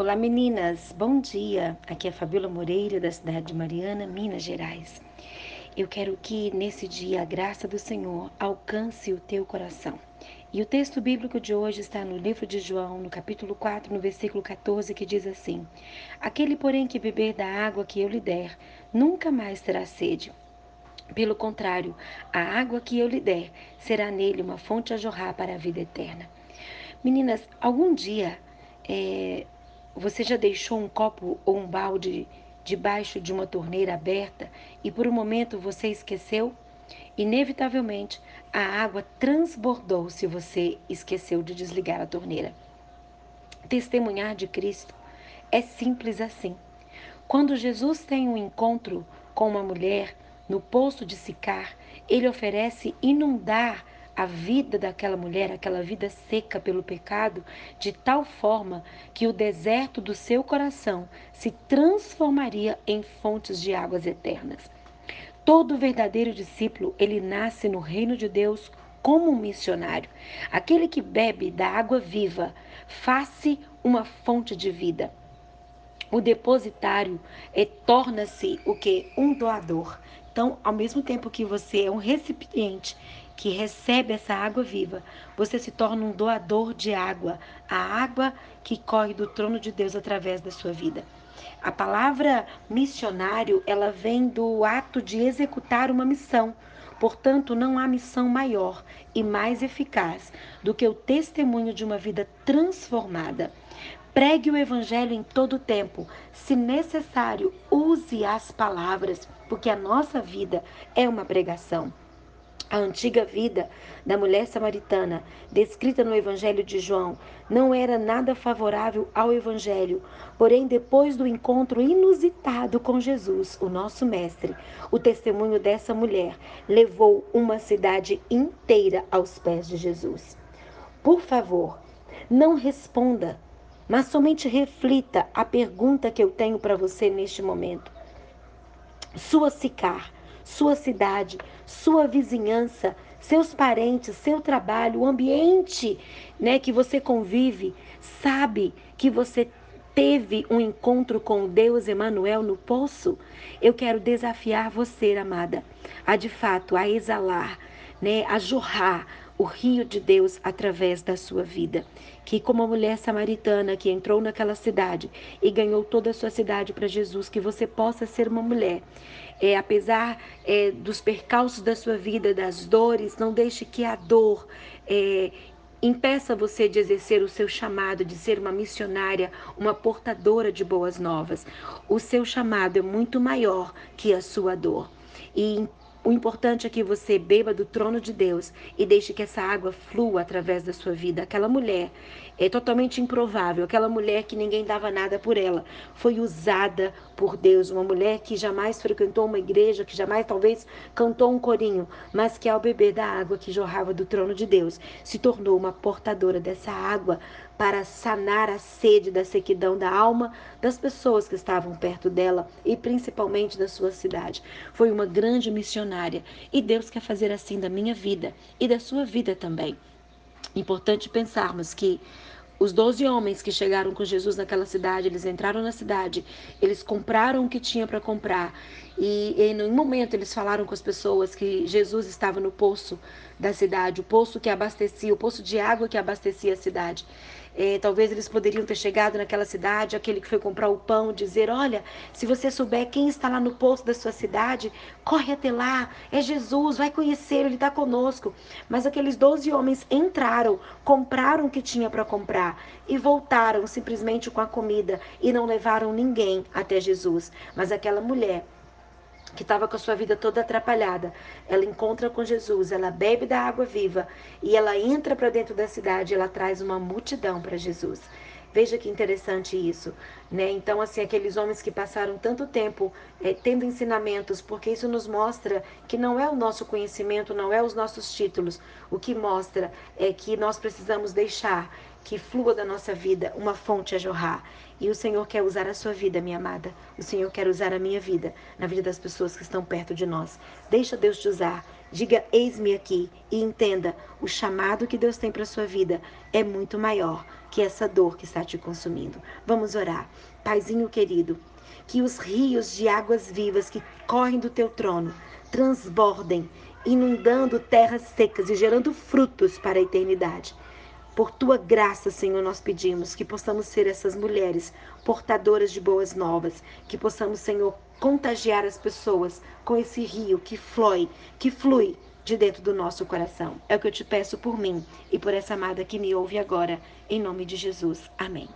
Olá meninas, bom dia. Aqui é a Fabiola Moreira da cidade de Mariana, Minas Gerais. Eu quero que nesse dia a graça do Senhor alcance o teu coração. E o texto bíblico de hoje está no livro de João, no capítulo 4, no versículo 14, que diz assim: Aquele, porém, que beber da água que eu lhe der, nunca mais terá sede. Pelo contrário, a água que eu lhe der será nele uma fonte a jorrar para a vida eterna. Meninas, algum dia é, você já deixou um copo ou um balde debaixo de uma torneira aberta e por um momento você esqueceu? Inevitavelmente, a água transbordou se você esqueceu de desligar a torneira. Testemunhar de Cristo é simples assim. Quando Jesus tem um encontro com uma mulher no poço de Sicar, ele oferece inundar a vida daquela mulher, aquela vida seca pelo pecado, de tal forma que o deserto do seu coração se transformaria em fontes de águas eternas. Todo verdadeiro discípulo, ele nasce no reino de Deus como um missionário. Aquele que bebe da água viva, faz-se uma fonte de vida. O depositário é, torna-se o que? Um doador. Então, ao mesmo tempo que você é um recipiente que recebe essa água viva, você se torna um doador de água, a água que corre do trono de Deus através da sua vida. A palavra missionário, ela vem do ato de executar uma missão. Portanto, não há missão maior e mais eficaz do que o testemunho de uma vida transformada. Pregue o evangelho em todo o tempo. Se necessário, use as palavras, porque a nossa vida é uma pregação. A antiga vida da mulher samaritana, descrita no Evangelho de João, não era nada favorável ao Evangelho. Porém, depois do encontro inusitado com Jesus, o nosso Mestre, o testemunho dessa mulher levou uma cidade inteira aos pés de Jesus. Por favor, não responda, mas somente reflita a pergunta que eu tenho para você neste momento. Sua Sicar sua cidade, sua vizinhança, seus parentes, seu trabalho, o ambiente, né, que você convive, sabe que você teve um encontro com Deus Emanuel no poço? Eu quero desafiar você, amada, a de fato a exalar, né, a jorrar o rio de Deus através da sua vida. Que, como a mulher samaritana que entrou naquela cidade e ganhou toda a sua cidade para Jesus, que você possa ser uma mulher. É, apesar é, dos percalços da sua vida, das dores, não deixe que a dor é, impeça você de exercer o seu chamado, de ser uma missionária, uma portadora de boas novas. O seu chamado é muito maior que a sua dor. E o importante é que você beba do trono de Deus e deixe que essa água flua através da sua vida. Aquela mulher é totalmente improvável, aquela mulher que ninguém dava nada por ela, foi usada por Deus, uma mulher que jamais frequentou uma igreja, que jamais talvez cantou um corinho, mas que ao beber da água que jorrava do trono de Deus, se tornou uma portadora dessa água para sanar a sede da sequidão da alma das pessoas que estavam perto dela e principalmente da sua cidade. Foi uma grande missionária e Deus quer fazer assim da minha vida e da sua vida também. Importante pensarmos que os doze homens que chegaram com Jesus naquela cidade, eles entraram na cidade, eles compraram o que tinha para comprar. E em um momento eles falaram com as pessoas que Jesus estava no poço da cidade, o poço que abastecia, o poço de água que abastecia a cidade. É, talvez eles poderiam ter chegado naquela cidade, aquele que foi comprar o pão, dizer: Olha, se você souber quem está lá no poço da sua cidade, corre até lá, é Jesus, vai conhecê-lo, ele está conosco. Mas aqueles doze homens entraram, compraram o que tinha para comprar e voltaram simplesmente com a comida e não levaram ninguém até Jesus. Mas aquela mulher que estava com a sua vida toda atrapalhada. Ela encontra com Jesus, ela bebe da água viva e ela entra para dentro da cidade, ela traz uma multidão para Jesus. Veja que interessante isso, né? Então, assim, aqueles homens que passaram tanto tempo é, tendo ensinamentos, porque isso nos mostra que não é o nosso conhecimento, não é os nossos títulos. O que mostra é que nós precisamos deixar que flua da nossa vida uma fonte a jorrar. E o Senhor quer usar a sua vida, minha amada. O Senhor quer usar a minha vida, na vida das pessoas que estão perto de nós. Deixa Deus te usar. Diga: Eis-me aqui e entenda: o chamado que Deus tem para a sua vida é muito maior que essa dor que está te consumindo. Vamos orar. Paizinho querido, que os rios de águas vivas que correm do teu trono transbordem, inundando terras secas e gerando frutos para a eternidade. Por tua graça, Senhor, nós pedimos que possamos ser essas mulheres portadoras de boas novas, que possamos, Senhor, contagiar as pessoas com esse rio que flui, que flui de dentro do nosso coração. É o que eu te peço por mim e por essa amada que me ouve agora, em nome de Jesus. Amém.